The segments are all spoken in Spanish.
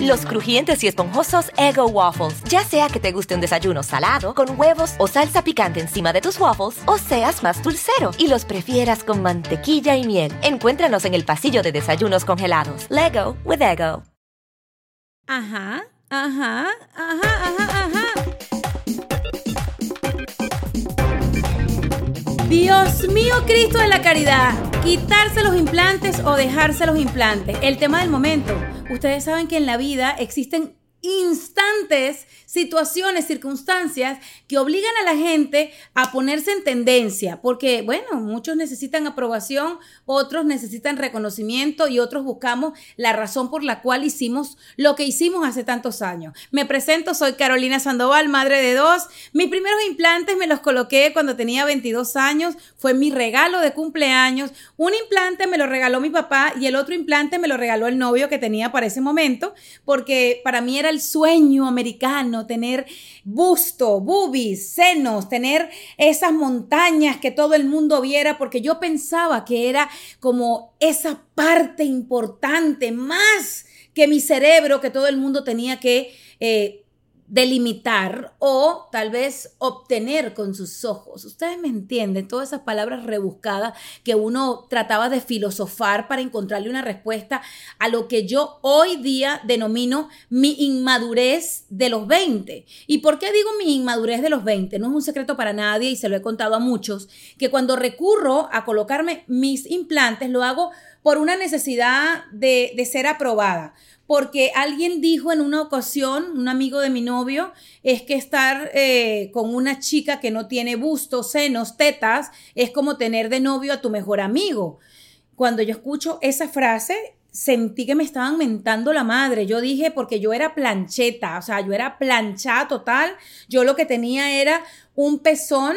Los crujientes y esponjosos Ego Waffles. Ya sea que te guste un desayuno salado, con huevos o salsa picante encima de tus waffles, o seas más dulcero y los prefieras con mantequilla y miel. Encuéntranos en el pasillo de desayunos congelados. Lego with Ego. Ajá, ajá, ajá, ajá, ajá. Dios mío, Cristo de la caridad. Quitarse los implantes o dejarse los implantes. El tema del momento. Ustedes saben que en la vida existen instantes, situaciones, circunstancias que obligan a la gente a ponerse en tendencia, porque bueno, muchos necesitan aprobación, otros necesitan reconocimiento y otros buscamos la razón por la cual hicimos lo que hicimos hace tantos años. Me presento, soy Carolina Sandoval, madre de dos. Mis primeros implantes me los coloqué cuando tenía 22 años, fue mi regalo de cumpleaños. Un implante me lo regaló mi papá y el otro implante me lo regaló el novio que tenía para ese momento, porque para mí era sueño americano, tener busto, boobies, senos, tener esas montañas que todo el mundo viera, porque yo pensaba que era como esa parte importante, más que mi cerebro, que todo el mundo tenía que eh, delimitar o tal vez obtener con sus ojos. Ustedes me entienden, todas esas palabras rebuscadas que uno trataba de filosofar para encontrarle una respuesta a lo que yo hoy día denomino mi inmadurez de los 20. ¿Y por qué digo mi inmadurez de los 20? No es un secreto para nadie y se lo he contado a muchos, que cuando recurro a colocarme mis implantes lo hago por una necesidad de, de ser aprobada porque alguien dijo en una ocasión, un amigo de mi novio, es que estar eh, con una chica que no tiene busto, senos, tetas, es como tener de novio a tu mejor amigo. Cuando yo escucho esa frase, sentí que me estaban mentando la madre. Yo dije, porque yo era plancheta, o sea, yo era planchada total. Yo lo que tenía era un pezón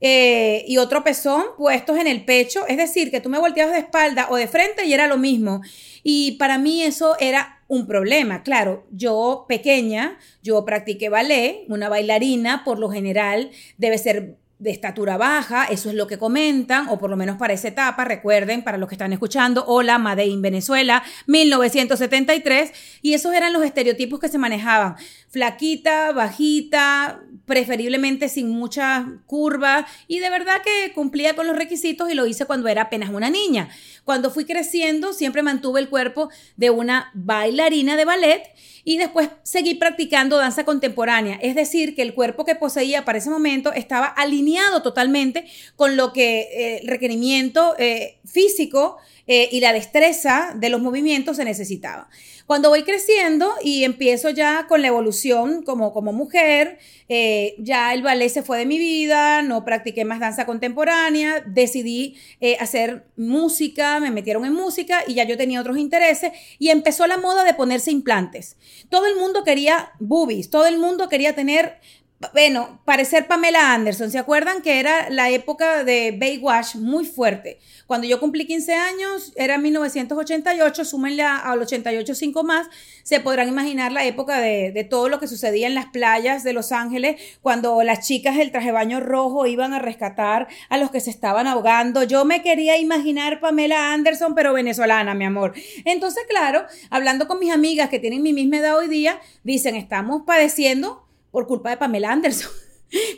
eh, y otro pezón puestos en el pecho. Es decir, que tú me volteabas de espalda o de frente y era lo mismo. Y para mí eso era un problema. Claro, yo pequeña, yo practiqué ballet, una bailarina por lo general debe ser de estatura baja, eso es lo que comentan, o por lo menos para esa etapa, recuerden, para los que están escuchando, hola, Made in Venezuela, 1973, y esos eran los estereotipos que se manejaban, flaquita, bajita, preferiblemente sin muchas curvas, y de verdad que cumplía con los requisitos y lo hice cuando era apenas una niña. Cuando fui creciendo, siempre mantuve el cuerpo de una bailarina de ballet, y después seguí practicando danza contemporánea. Es decir, que el cuerpo que poseía para ese momento estaba alineado totalmente con lo que eh, el requerimiento eh, físico eh, y la destreza de los movimientos se necesitaba. Cuando voy creciendo y empiezo ya con la evolución como, como mujer, eh, ya el ballet se fue de mi vida, no practiqué más danza contemporánea, decidí eh, hacer música, me metieron en música y ya yo tenía otros intereses y empezó la moda de ponerse implantes. Todo el mundo quería boobies, todo el mundo quería tener bueno, parecer Pamela Anderson. ¿Se acuerdan que era la época de Baywatch muy fuerte? Cuando yo cumplí 15 años, era 1988, súmenle al 88 cinco más, se podrán imaginar la época de, de, todo lo que sucedía en las playas de Los Ángeles, cuando las chicas del traje baño rojo iban a rescatar a los que se estaban ahogando. Yo me quería imaginar Pamela Anderson, pero venezolana, mi amor. Entonces, claro, hablando con mis amigas que tienen mi misma edad hoy día, dicen, estamos padeciendo por culpa de Pamela Anderson.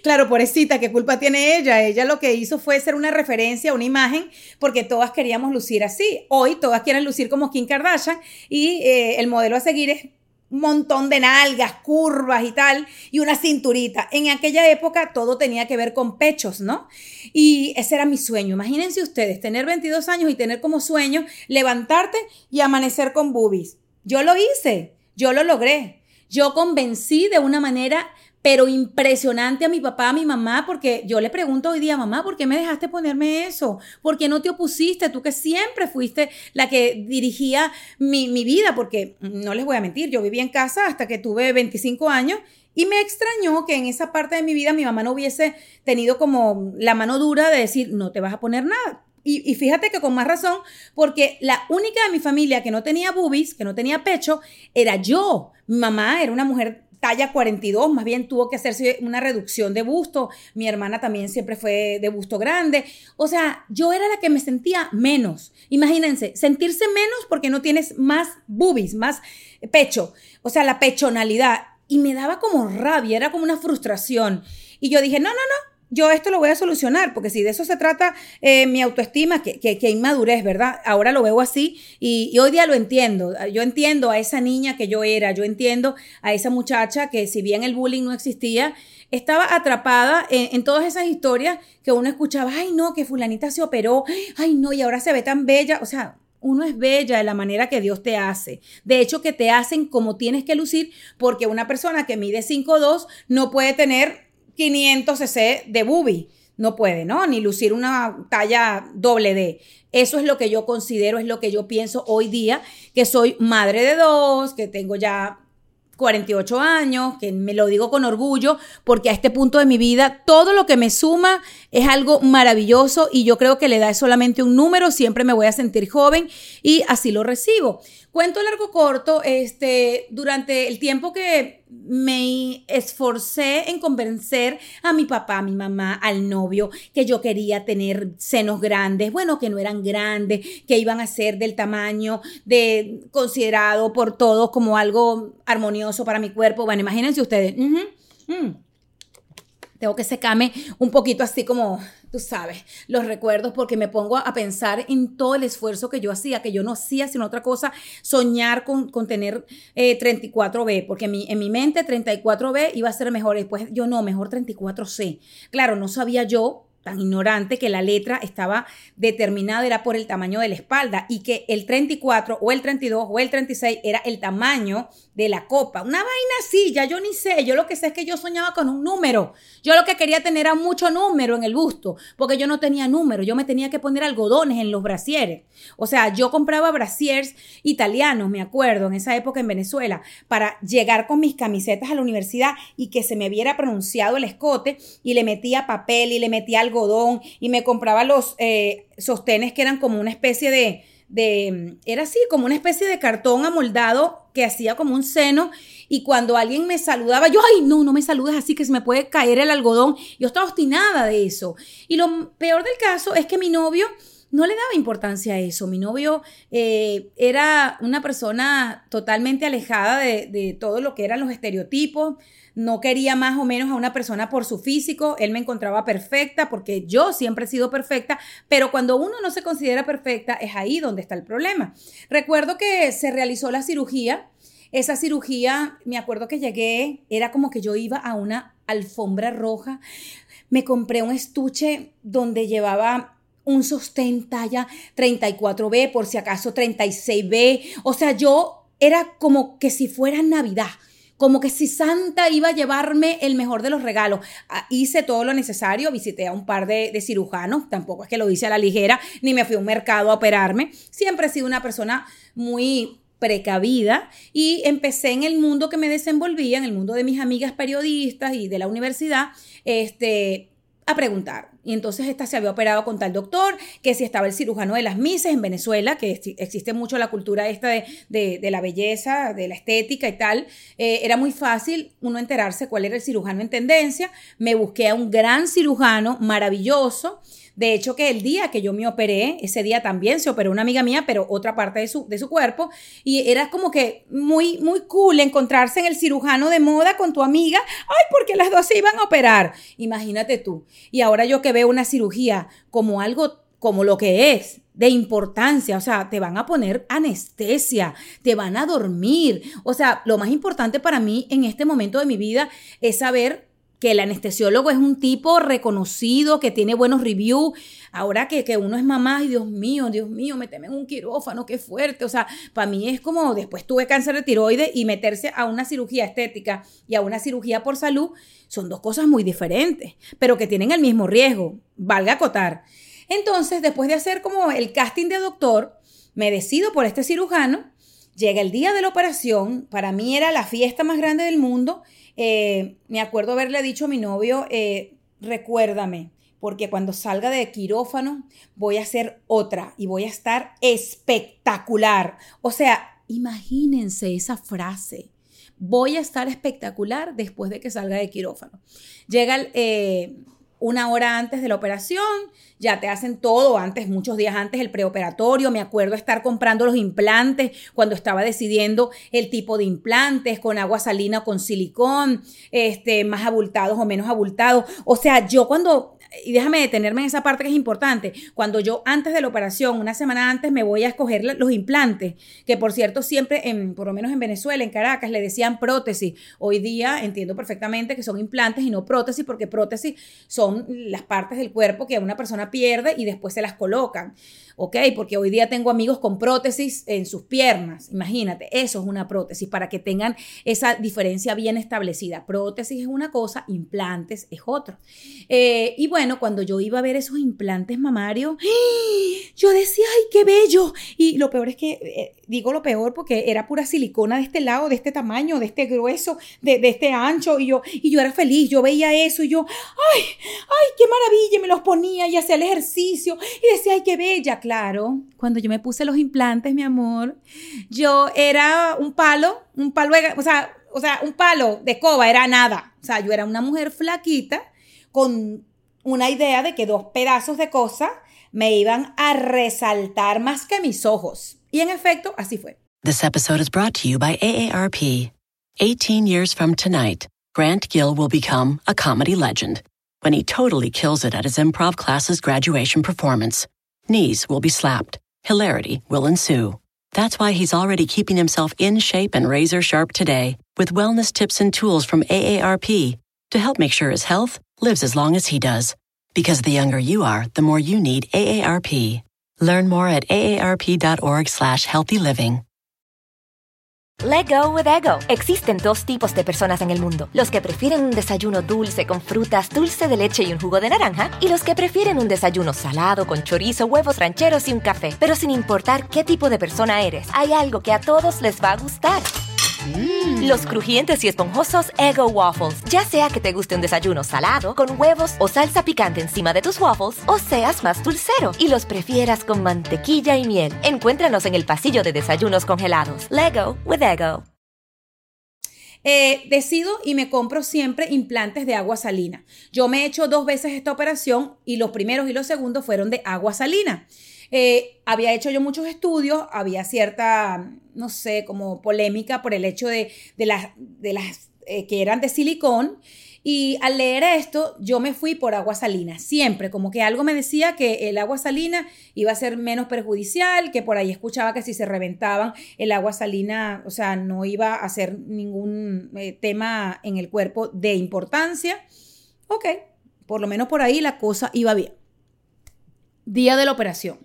Claro, pobrecita, ¿qué culpa tiene ella? Ella lo que hizo fue ser una referencia, una imagen, porque todas queríamos lucir así. Hoy todas quieren lucir como Kim Kardashian y eh, el modelo a seguir es montón de nalgas, curvas y tal, y una cinturita. En aquella época todo tenía que ver con pechos, ¿no? Y ese era mi sueño. Imagínense ustedes, tener 22 años y tener como sueño levantarte y amanecer con boobies. Yo lo hice, yo lo logré. Yo convencí de una manera pero impresionante a mi papá, a mi mamá, porque yo le pregunto hoy día, mamá, ¿por qué me dejaste ponerme eso? ¿Por qué no te opusiste? Tú que siempre fuiste la que dirigía mi, mi vida, porque no les voy a mentir, yo vivía en casa hasta que tuve 25 años y me extrañó que en esa parte de mi vida mi mamá no hubiese tenido como la mano dura de decir, no te vas a poner nada. Y, fíjate que con más razón, porque la única de mi familia que no tenía boobies, que no tenía pecho, era yo. Mi mamá era una mujer talla 42, más bien tuvo que hacerse una reducción de busto. Mi hermana también siempre fue de busto grande. O sea, yo era la que me sentía menos. Imagínense, sentirse menos porque no tienes más boobies, más pecho. O sea, la pechonalidad. Y me daba como rabia, era como una frustración. Y yo dije, no, no, no, yo esto lo voy a solucionar, porque si de eso se trata eh, mi autoestima, que, que, inmadurez, ¿verdad? Ahora lo veo así y, hoy día lo entiendo. Yo entiendo a esa niña que yo era, yo entiendo a esa muchacha que si bien el bullying no existía, estaba atrapada en, en, todas esas historias que uno escuchaba, ay no, que fulanita se operó, ay no, y ahora se ve tan bella, o sea, uno es bella de la manera que Dios te hace. De hecho, que te hacen como tienes que lucir, porque una persona que mide 5'2 no puede tener 500 cc de boobie. No puede, ¿no? Ni lucir una talla doble D. Eso es lo que yo considero, es lo que yo pienso hoy día, que soy madre de dos, que tengo ya 48 años, que me lo digo con orgullo, porque a este punto de mi vida todo lo que me suma es algo maravilloso y yo creo que le da solamente un número, siempre me voy a sentir joven y así lo recibo. Cuento largo corto, este, durante el tiempo que me esforcé en convencer a mi papá, a mi mamá, al novio, que yo quería tener senos grandes, bueno, que no eran grandes, que iban a ser del tamaño de considerado por todos como algo armonioso para mi cuerpo. Bueno, imagínense ustedes. Mm. Tengo que secarme un poquito así como tú sabes, los recuerdos porque me pongo a pensar en todo el esfuerzo que yo hacía, que yo no hacía sino otra cosa, soñar con, con tener 34B, eh, porque mi, en mi mente 34B iba a ser mejor, después yo no, mejor 34C. Claro, no sabía yo tan ignorante que la letra estaba determinada, era por el tamaño de la espalda y que el 34 o el 32 o el 36 era el tamaño de la copa. Una vaina así, ya yo ni sé, yo lo que sé es que yo soñaba con un número. Yo lo que quería tener era mucho número en el busto, porque yo no tenía número, yo me tenía que poner algodones en los brasieres. O sea, yo compraba brasiers italianos, me acuerdo, en esa época en Venezuela, para llegar con mis camisetas a la universidad y que se me viera pronunciado el escote y le metía papel y le metía algo algodón y me compraba los eh, sostenes que eran como una especie de, de, era así, como una especie de cartón amoldado que hacía como un seno y cuando alguien me saludaba, yo, ay, no, no me saludes así que se me puede caer el algodón. Yo estaba obstinada de eso. Y lo peor del caso es que mi novio no le daba importancia a eso. Mi novio eh, era una persona totalmente alejada de, de todo lo que eran los estereotipos no quería más o menos a una persona por su físico, él me encontraba perfecta porque yo siempre he sido perfecta, pero cuando uno no se considera perfecta es ahí donde está el problema. Recuerdo que se realizó la cirugía, esa cirugía, me acuerdo que llegué, era como que yo iba a una alfombra roja, me compré un estuche donde llevaba un sostén talla 34B, por si acaso 36B, o sea, yo era como que si fuera Navidad como que si Santa iba a llevarme el mejor de los regalos. Ah, hice todo lo necesario, visité a un par de, de, cirujanos, tampoco es que lo hice a la ligera, ni me fui a un mercado a operarme. Siempre he sido una persona muy precavida y empecé en el mundo que me desenvolvía, en el mundo de mis amigas periodistas y de la universidad, este, a preguntar. Y entonces esta se había operado con tal doctor, que si estaba el cirujano de las mises en Venezuela, que existe mucho la cultura esta de, de, la belleza, de la estética y tal, eh, era muy fácil uno enterarse cuál era el cirujano en tendencia. Me busqué a un gran cirujano maravilloso de hecho, que el día que yo me operé, ese día también se operó una amiga mía, pero otra parte de su, de su cuerpo, y era como que muy, muy cool encontrarse en el cirujano de moda con tu amiga, ay, porque las dos se iban a operar. Imagínate tú. Y ahora yo que veo una cirugía como algo como lo que es, de importancia, o sea, te van a poner anestesia, te van a dormir. O sea, lo más importante para mí en este momento de mi vida es saber que el anestesiólogo es un tipo reconocido, que tiene buenos reviews. Ahora que, que uno es mamá, y Dios mío, Dios mío, meteme en un quirófano, qué fuerte. O sea, para mí es como después tuve cáncer de tiroides y meterse a una cirugía estética y a una cirugía por salud son dos cosas muy diferentes, pero que tienen el mismo riesgo, valga acotar. Entonces, después de hacer como el casting de doctor, me decido por este cirujano. Llega el día de la operación, para mí era la fiesta más grande del mundo. Eh, me acuerdo haberle dicho a mi novio, eh, recuérdame, porque cuando salga de quirófano voy a hacer otra y voy a estar espectacular. O sea, imagínense esa frase. Voy a estar espectacular después de que salga de quirófano. Llega el, eh, una hora antes de la operación, ya te hacen todo antes, muchos días antes, el preoperatorio. Me acuerdo estar comprando los implantes cuando estaba decidiendo el tipo de implantes, con agua salina o con silicón, este, más abultados o menos abultados. O sea, yo cuando y déjame detenerme en esa parte que es importante. Cuando yo antes de la operación, una semana antes, me voy a escoger los implantes, que por cierto siempre, en, por lo menos en Venezuela, en Caracas, le decían prótesis. Hoy día entiendo perfectamente que son implantes y no prótesis, porque prótesis son las partes del cuerpo que una persona pierde y después se las colocan. ¿ok? Porque hoy día tengo amigos con prótesis en sus piernas, imagínate, eso es una prótesis, para que tengan esa diferencia bien establecida. Prótesis es una cosa, implantes es otra. Eh, y bueno, cuando yo iba a ver esos implantes mamarios, yo decía, ay, qué bello. Y lo peor es que, eh, digo lo peor porque era pura silicona de este lado, de este tamaño, de este grueso, de, de este ancho, y yo, y yo era feliz, yo veía eso y yo, ay, ay, qué maravilla, me los ponía y hacía el ejercicio y decía, ay, qué bella claro, cuando yo me puse los implantes, mi amor, yo era un palo, un palo, o sea, o sea, un palo de coba, era nada. O sea, yo era una mujer flaquita con una idea de que dos pedazos de cosa me iban a resaltar más que mis ojos. Y en efecto, así fue. This episode is brought to you by AARP. 18 years from tonight, Grant Gill will become a comedy legend when he totally kills it at his improv class's graduation performance. Knees will be slapped. Hilarity will ensue. That's why he's already keeping himself in shape and razor sharp today with wellness tips and tools from AARP to help make sure his health lives as long as he does. Because the younger you are, the more you need AARP. Learn more at aarp.org slash healthy living. Let go with ego. Existen dos tipos de personas en el mundo: los que prefieren un desayuno dulce con frutas, dulce de leche y un jugo de naranja, y los que prefieren un desayuno salado con chorizo, huevos rancheros y un café. Pero sin importar qué tipo de persona eres, hay algo que a todos les va a gustar. Los crujientes y esponjosos Ego Waffles. Ya sea que te guste un desayuno salado, con huevos o salsa picante encima de tus waffles, o seas más dulcero y los prefieras con mantequilla y miel. Encuéntranos en el pasillo de desayunos congelados. Lego with Ego. Eh, decido y me compro siempre implantes de agua salina. Yo me he hecho dos veces esta operación y los primeros y los segundos fueron de agua salina. Eh, había hecho yo muchos estudios, había cierta, no sé, como polémica por el hecho de, las, eh, que eran de silicón. Y al leer esto, yo me fui por agua salina, siempre, como que algo me decía que el agua salina iba a ser menos perjudicial, que por ahí escuchaba que si se reventaban el agua salina, o sea, no iba a ser ningún eh, tema en el cuerpo de importancia. Ok, por lo menos por ahí la cosa iba bien. Día de la operación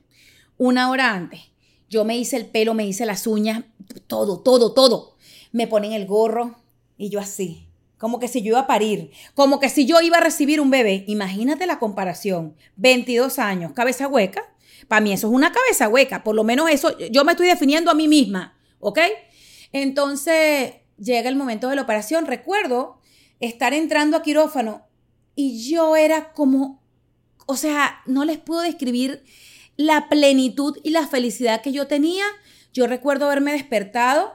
una hora antes. Yo me hice el pelo, me hice las uñas, todo, todo, todo. Me ponen el gorro y yo así, como que si yo iba a parir, como que si yo iba a recibir un bebé. Imagínate la comparación. 22 años, cabeza hueca. Para mí eso es una cabeza hueca, por lo menos eso yo me estoy definiendo a mí misma, ¿ok? Entonces llega el momento de la operación. Recuerdo estar entrando a quirófano y yo era como, o sea, no les puedo describir la plenitud y la felicidad que yo tenía. Yo recuerdo haberme despertado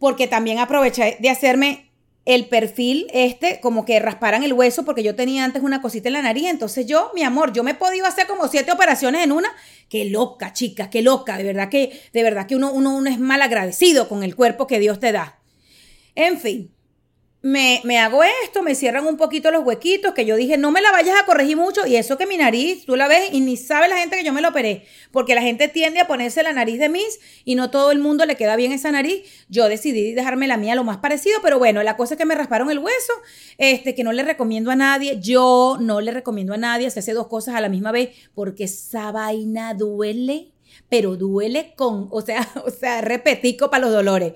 porque también aproveché de hacerme el perfil este, como que rasparan el hueso, porque yo tenía antes una cosita en la nariz. Entonces yo, mi amor, yo me he podido hacer como siete operaciones en una. Qué loca, chicas, qué loca. De verdad que, de verdad que uno, uno, uno es mal agradecido con el cuerpo que Dios te da. En fin, me, me, hago esto, me cierran un poquito los huequitos, que yo dije, no me la vayas a corregir mucho, y eso que mi nariz, tú la ves y ni sabe la gente que yo me lo operé, porque la gente tiende a ponerse la nariz de mis y no todo el mundo le queda bien esa nariz. Yo decidí dejarme la mía lo más parecido, pero bueno, la cosa es que me rasparon el hueso, este, que no le recomiendo a nadie, yo no le recomiendo a nadie, se hace dos cosas a la misma vez, porque esa vaina duele, pero duele con, o sea, o sea, repetico para los dolores.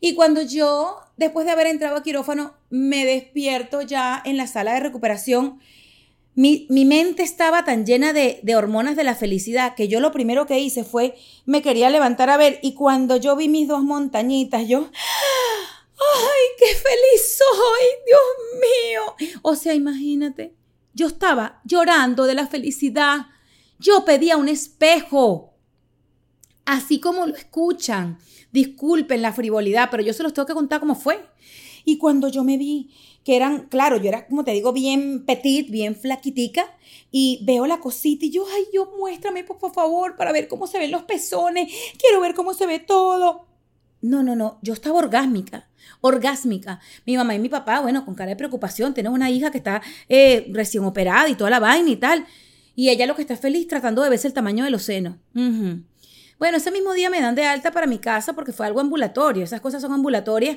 Y cuando yo, después de haber entrado a quirófano, me despierto ya en la sala de recuperación, mi, mente estaba tan llena de, de, hormonas de la felicidad que yo lo primero que hice fue, me quería levantar a ver y cuando yo vi mis dos montañitas, yo, ¡ay, qué feliz soy! Dios mío. O sea, imagínate, yo estaba llorando de la felicidad. Yo pedía un espejo, así como lo escuchan. Disculpen la frivolidad, pero yo se los tengo que contar cómo fue. Y cuando yo me vi que eran, claro, yo era, como te digo, bien petit, bien flaquitica, y veo la cosita y yo, ay, yo muéstrame por favor para ver cómo se ven los pezones, quiero ver cómo se ve todo. No, no, no, yo estaba orgásmica, orgásmica. Mi mamá y mi papá, bueno, con cara de preocupación, tenemos una hija que está eh, recién operada y toda la vaina y tal. Y ella lo que está feliz tratando de verse el tamaño de los senos. Bueno, ese mismo día me dan de alta para mi casa porque fue algo ambulatorio. Esas cosas son ambulatorias.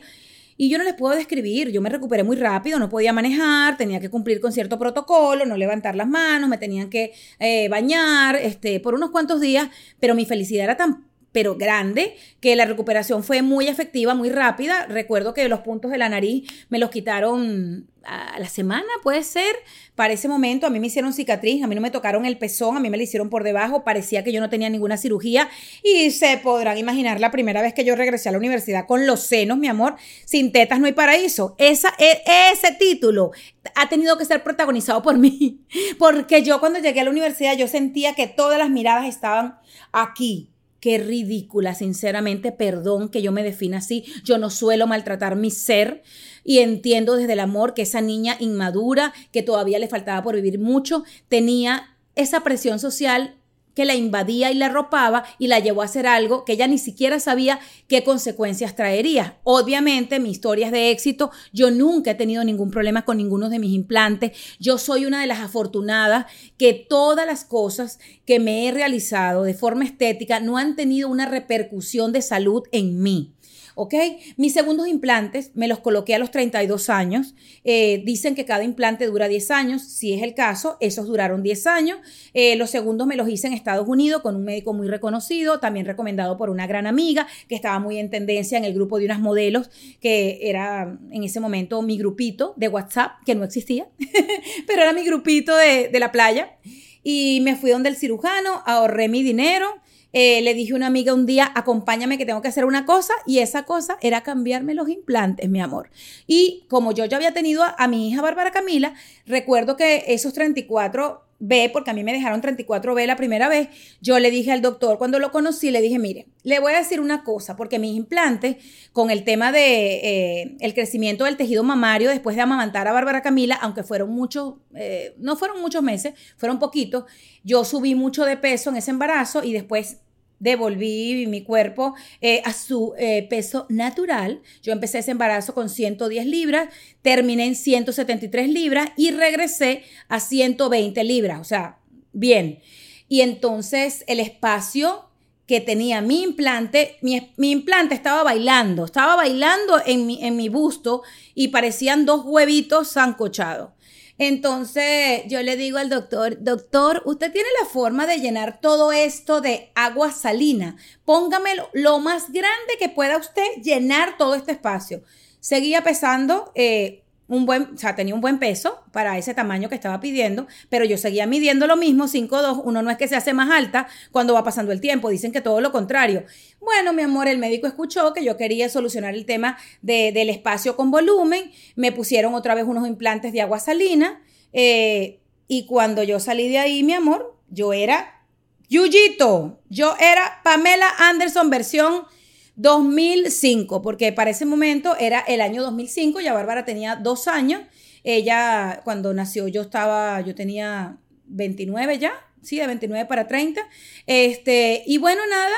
Y yo no les puedo describir, yo me recuperé muy rápido, no podía manejar, tenía que cumplir con cierto protocolo, no levantar las manos, me tenían que eh, bañar, este, por unos cuantos días, pero mi felicidad era tan pero grande, que la recuperación fue muy efectiva, muy rápida. Recuerdo que los puntos de la nariz me los quitaron a la semana, puede ser. Para ese momento a mí me hicieron cicatriz, a mí no me tocaron el pezón, a mí me lo hicieron por debajo, parecía que yo no tenía ninguna cirugía y se podrán imaginar la primera vez que yo regresé a la universidad con los senos, mi amor, sin tetas no hay paraíso. E, ese título ha tenido que ser protagonizado por mí, porque yo cuando llegué a la universidad yo sentía que todas las miradas estaban aquí, Qué ridícula, sinceramente, perdón que yo me defina así. Yo no suelo maltratar mi ser y entiendo desde el amor que esa niña inmadura, que todavía le faltaba por vivir mucho, tenía esa presión social que la invadía y la arropaba y la llevó a hacer algo que ella ni siquiera sabía qué consecuencias traería. Obviamente, mi historia es de éxito. Yo nunca he tenido ningún problema con ninguno de mis implantes. Yo soy una de las afortunadas que todas las cosas que me he realizado de forma estética no han tenido una repercusión de salud en mí. ¿Ok? Mis segundos implantes me los coloqué a los 32 años. Eh, dicen que cada implante dura 10 años. Si es el caso, esos duraron 10 años. Eh, los segundos me los hice en Estados Unidos con un médico muy reconocido, también recomendado por una gran amiga que estaba muy en tendencia en el grupo de unas modelos, que era en ese momento mi grupito de WhatsApp, que no existía, pero era mi grupito de, de la playa. Y me fui donde el cirujano, ahorré mi dinero eh, le dije a una amiga un día, acompáñame que tengo que hacer una cosa y esa cosa era cambiarme los implantes, mi amor. Y como yo ya había tenido a, mi hija Bárbara Camila, recuerdo que esos 34 B, porque a mí me dejaron 34B la primera vez, yo le dije al doctor, cuando lo conocí, le dije, mire, le voy a decir una cosa, porque mis implantes, con el tema de eh, crecimiento del tejido mamario después de amamantar a Bárbara Camila, aunque fueron muchos, eh, no fueron muchos meses, fueron poquitos, yo subí mucho de peso en ese embarazo y después devolví mi cuerpo eh, a su eh, peso natural. Yo empecé ese embarazo con 110 libras, terminé en 173 libras y regresé a 120 libras, o sea, bien. Y entonces el espacio que tenía mi implante, mi, implante estaba bailando, estaba bailando en mi, en mi busto y parecían dos huevitos zancochados. Entonces yo le digo al doctor, doctor, usted tiene la forma de llenar todo esto de agua salina. Póngamelo lo más grande que pueda usted llenar todo este espacio. Seguía pesando eh, un buen, o sea, tenía un buen peso para ese tamaño que estaba pidiendo, pero yo seguía midiendo lo mismo, 5'2, uno no es que se hace más alta cuando va pasando el tiempo, dicen que todo lo contrario. Bueno, mi amor, el médico escuchó que yo quería solucionar el tema del espacio con volumen, me pusieron otra vez unos implantes de agua salina, eh, y cuando yo salí de ahí, mi amor, yo era Yuyito, yo era Pamela Anderson versión 2005, porque para ese momento era el año 2005, ya Bárbara tenía dos años, ella cuando nació yo estaba, yo tenía 29 ya, sí, de 29 para 30, este, y bueno, nada,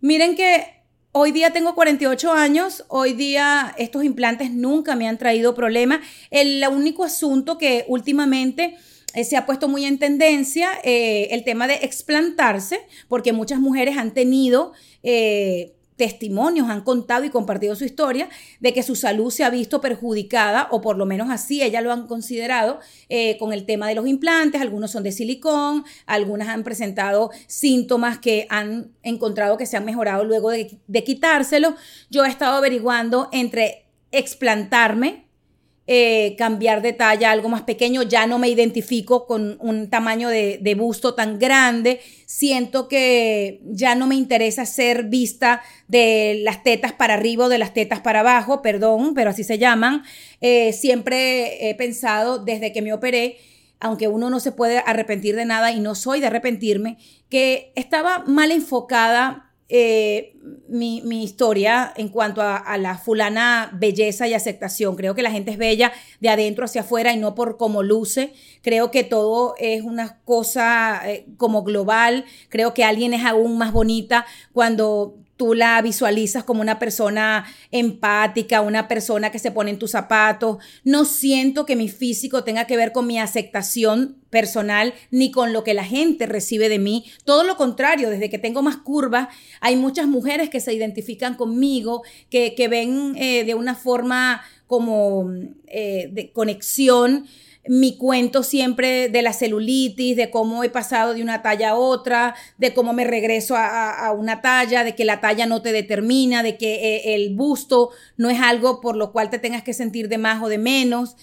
miren que Hoy día tengo 48 años, hoy día estos implantes nunca me han traído problemas. El único asunto que últimamente eh, se ha puesto muy en tendencia, eh, el tema de explantarse, porque muchas mujeres han tenido... Eh, testimonios, han contado y compartido su historia de que su salud se ha visto perjudicada, o por lo menos así ellas lo han considerado, eh, con el tema de los implantes. Algunos son de silicón, algunas han presentado síntomas que han encontrado que se han mejorado luego de, de quitárselo. Yo he estado averiguando entre explantarme, eh, cambiar de talla algo más pequeño, ya no me identifico con un tamaño de, busto tan grande, siento que ya no me interesa ser vista de las tetas para arriba o de las tetas para abajo, perdón, pero así se llaman. Eh, siempre he pensado desde que me operé, aunque uno no se puede arrepentir de nada y no soy de arrepentirme, que estaba mal enfocada eh, mi, historia en cuanto a, la fulana belleza y aceptación. Creo que la gente es bella de adentro hacia afuera y no por cómo luce. Creo que todo es una cosa eh, como global. Creo que alguien es aún más bonita cuando tú la visualizas como una persona empática, una persona que se pone en tus zapatos. No siento que mi físico tenga que ver con mi aceptación personal ni con lo que la gente recibe de mí. Todo lo contrario, desde que tengo más curvas, hay muchas mujeres que se identifican conmigo, que, ven eh, de una forma como eh, de conexión mi cuento siempre de la celulitis, de cómo he pasado de una talla a otra, de cómo me regreso a, una talla, de que la talla no te determina, de que eh, el busto no es algo por lo cual te tengas que sentir de más o de menos.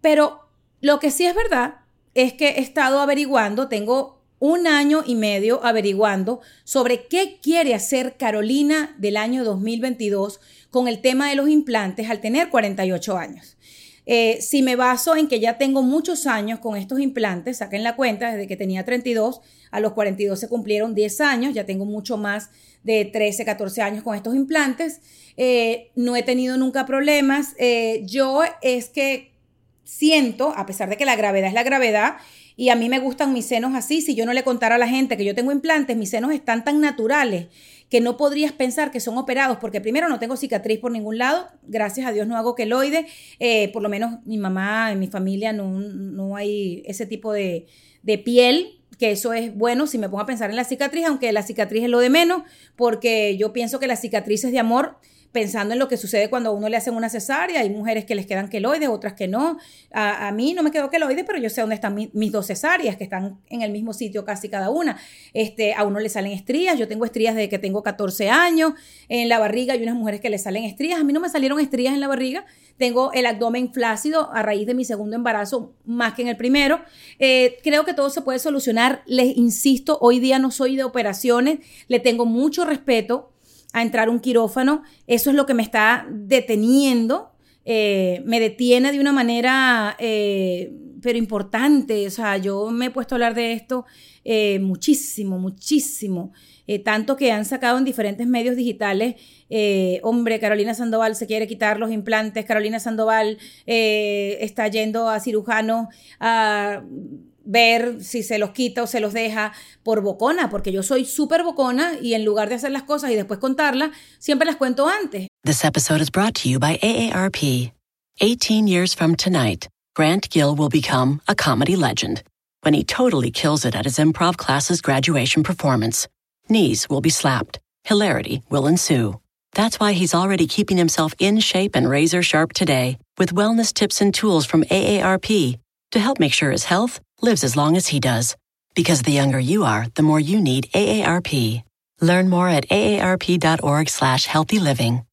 Pero lo que sí es verdad es que he estado averiguando, tengo un año y medio averiguando sobre qué quiere hacer Carolina del año 2022 con el tema de los implantes al tener 48 años. Eh, si me baso en que ya tengo muchos años con estos implantes, saquen la cuenta, desde que tenía 32, a los 42 se cumplieron 10 años, ya tengo mucho más de 13, 14 años con estos implantes, eh, no he tenido nunca problemas. Eh, yo es que siento, a pesar de que la gravedad es la gravedad, y a mí me gustan mis senos así, si yo no le contara a la gente que yo tengo implantes, mis senos están tan naturales que no podrías pensar que son operados, porque primero no tengo cicatriz por ningún lado, gracias a Dios no hago queloide, eh, por lo menos mi mamá, en mi familia no, no hay ese tipo de, de piel, que eso es bueno si me pongo a pensar en la cicatriz, aunque la cicatriz es lo de menos, porque yo pienso que las cicatrices de amor pensando en lo que sucede cuando a uno le hacen una cesárea. Hay mujeres que les quedan queloides, otras que no. A, mí no me quedó queloide, pero yo sé dónde están mis dos cesáreas, que están en el mismo sitio casi cada una. Este, a uno le salen estrías. Yo tengo estrías desde que tengo 14 años. En la barriga hay unas mujeres que le salen estrías. A mí no me salieron estrías en la barriga. Tengo el abdomen flácido a raíz de mi segundo embarazo, más que en el primero. Eh, creo que todo se puede solucionar. Les insisto, hoy día no soy de operaciones. Le tengo mucho respeto a entrar un quirófano. Eso es lo que me está deteniendo, eh, me detiene de una manera, eh, pero importante. O sea, yo me he puesto a hablar de esto eh, muchísimo, muchísimo. tanto que han sacado en diferentes medios digitales, hombre, Carolina Sandoval se quiere quitar los implantes, Carolina Sandoval está yendo a cirujano a ver si se los quita o se los deja por bocona, porque yo soy súper bocona y en lugar de hacer las cosas y después contarlas, siempre las cuento antes. This episode is brought to you by AARP. 18 years from tonight, Grant Gill will become a comedy legend when he totally kills it at his improv class's graduation performance. Knees will be slapped. Hilarity will ensue. That's why he's already keeping himself in shape and razor sharp today with wellness tips and tools from AARP to help make sure his health lives as long as he does. Because the younger you are, the more you need AARP. Learn more at aarp.org slash healthy living.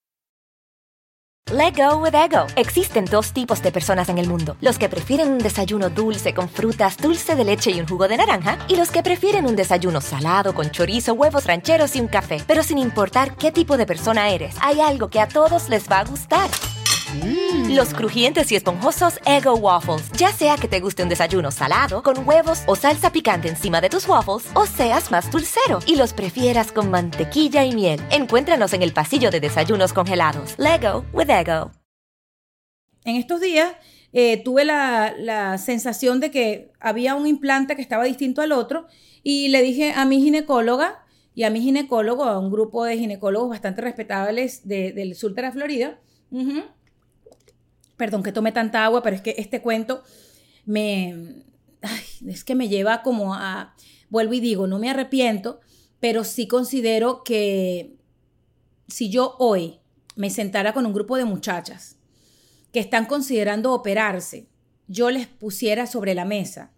Let go with ego. Existen dos tipos de personas en el mundo. Los que prefieren un desayuno dulce con frutas, dulce de leche y un jugo de naranja. Y los que prefieren un desayuno salado con chorizo, huevos rancheros y un café. Pero sin importar qué tipo de persona eres, hay algo que a todos les va a gustar. Mm. Los crujientes y esponjosos Ego Waffles. Ya sea que te guste un desayuno salado, con huevos o salsa picante encima de tus waffles, o seas más dulcero y los prefieras con mantequilla y miel. Encuéntranos en el pasillo de desayunos congelados. Lego with Ego. En estos días eh, tuve la, la sensación de que había un implante que estaba distinto al otro y le dije a mi ginecóloga y a mi ginecólogo, a un grupo de ginecólogos bastante respetables del sur de la Florida. Perdón que tome tanta agua, pero es que este cuento me... es que me lleva como a... Vuelvo y digo, no me arrepiento, pero sí considero que si yo hoy me sentara con un grupo de muchachas que están considerando operarse, yo les pusiera sobre la mesa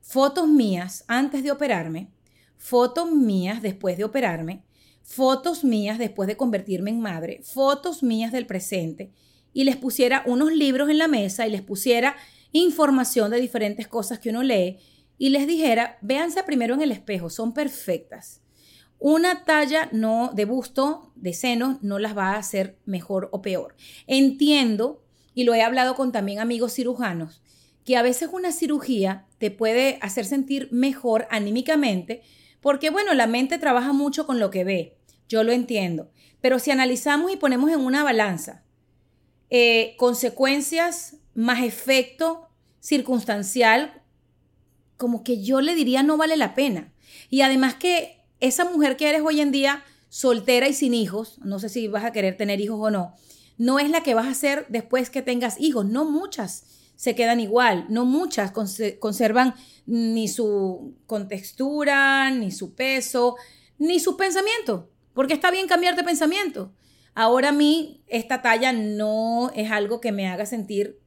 fotos mías antes de operarme, fotos mías después de operarme, fotos mías después de convertirme en madre, fotos mías del presente, y les pusiera unos libros en la mesa y les pusiera información de diferentes cosas que uno lee y les dijera, véanse primero en el espejo, son perfectas. Una talla no de busto, de senos, no las va a hacer mejor o peor. Entiendo, y lo he hablado con también amigos cirujanos, que a veces una cirugía te puede hacer sentir mejor anímicamente, porque bueno, la mente trabaja mucho con lo que ve, yo lo entiendo, pero si analizamos y ponemos en una balanza eh, consecuencias más efecto circunstancial, como que yo le diría no vale la pena. Y además que esa mujer que eres hoy en día, soltera y sin hijos, no sé si vas a querer tener hijos o no, no es la que vas a ser después que tengas hijos, no muchas se quedan igual, no muchas conservan ni su contextura, ni su peso, ni su pensamiento, porque está bien cambiar de pensamiento. Ahora a mí esta talla no es algo que me haga sentir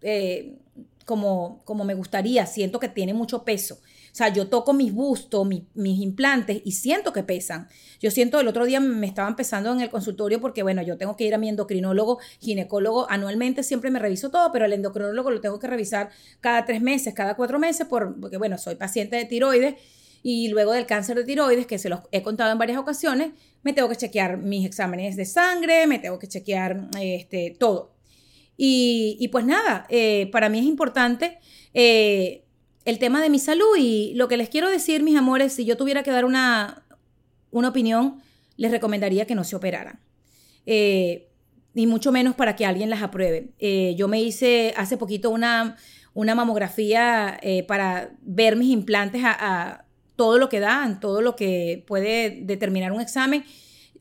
eh, como, como me gustaría, siento que tiene mucho peso. O sea, yo toco mis bustos, mis implantes y siento que pesan. Yo siento, el otro día me estaban pesando en el consultorio porque, bueno, yo tengo que ir a mi endocrinólogo, ginecólogo, anualmente siempre me reviso todo, pero el endocrinólogo lo tengo que revisar cada tres meses, cada cuatro meses, porque, bueno, soy paciente de tiroides y luego del cáncer de tiroides, que se los he contado en varias ocasiones, me tengo que chequear mis exámenes de sangre, me tengo que chequear este, todo. Y, pues nada, eh, para mí es importante eh, el tema de mi salud y lo que les quiero decir, mis amores, si yo tuviera que dar una, una opinión, les recomendaría que no se operaran. Eh, ni mucho menos para que alguien las apruebe. Eh, yo me hice hace poquito una, una mamografía para ver mis implantes a, todo lo que dan, todo lo que puede determinar un examen.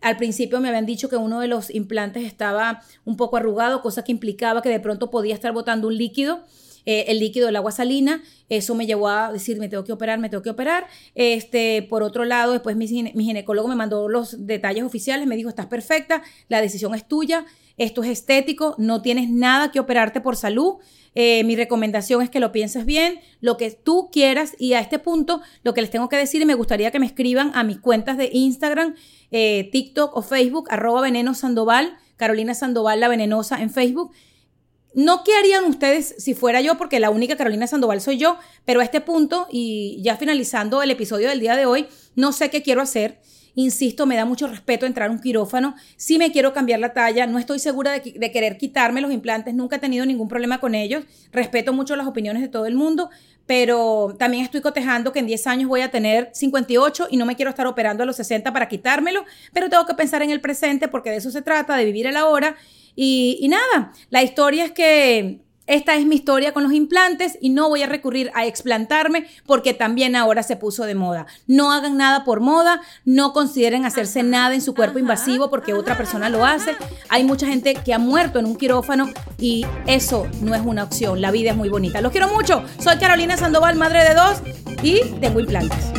Al principio me habían dicho que uno de los implantes estaba un poco arrugado, cosa que implicaba que de pronto podía estar botando un líquido. Eh, el líquido del agua salina. Eso me llevó a decir, me tengo que operar, me tengo que operar. Este, por otro lado, después mi, ginecólogo me mandó los detalles oficiales, me dijo, estás perfecta, la decisión es tuya, esto es estético, no tienes nada que operarte por salud. Eh, mi recomendación es que lo pienses bien, lo que tú quieras y a este punto lo que les tengo que decir y me gustaría que me escriban a mis cuentas de Instagram, eh, TikTok o Facebook, arroba veneno Sandoval, Carolina Sandoval la venenosa en Facebook. No qué harían ustedes si fuera yo, porque la única Carolina Sandoval soy yo, pero a este punto y ya finalizando el episodio del día de hoy, no sé qué quiero hacer. Insisto, me da mucho respeto entrar a un quirófano. Si me quiero cambiar la talla, no estoy segura de, querer quitarme los implantes, nunca he tenido ningún problema con ellos. Respeto mucho las opiniones de todo el mundo, pero también estoy cotejando que en 10 años voy a tener 58 y no me quiero estar operando a los 60 para quitármelo, pero tengo que pensar en el presente porque de eso se trata, de vivir el ahora y, nada, la historia es que esta es mi historia con los implantes y no voy a recurrir a explantarme porque también ahora se puso de moda. No hagan nada por moda, no consideren hacerse nada en su cuerpo invasivo porque otra persona lo hace. Hay mucha gente que ha muerto en un quirófano y eso no es una opción. La vida es muy bonita. Los quiero mucho. Soy Carolina Sandoval, madre de dos y tengo implantes.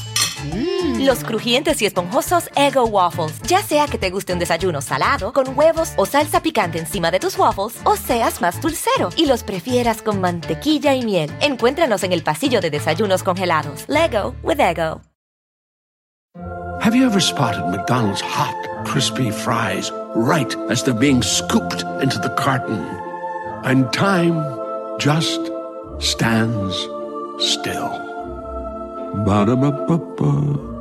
Mm. Los crujientes y esponjosos Ego Waffles. Ya sea que te guste un desayuno salado, con huevos o salsa picante encima de tus waffles, o seas más dulcero y los prefieras con mantequilla y miel. Encuéntranos en el pasillo de desayunos congelados. Lego with Ego. Have you ever spotted McDonald's hot, crispy fries right as they're being scooped into the carton? And time just stands still. Ba-da-ba-ba-ba.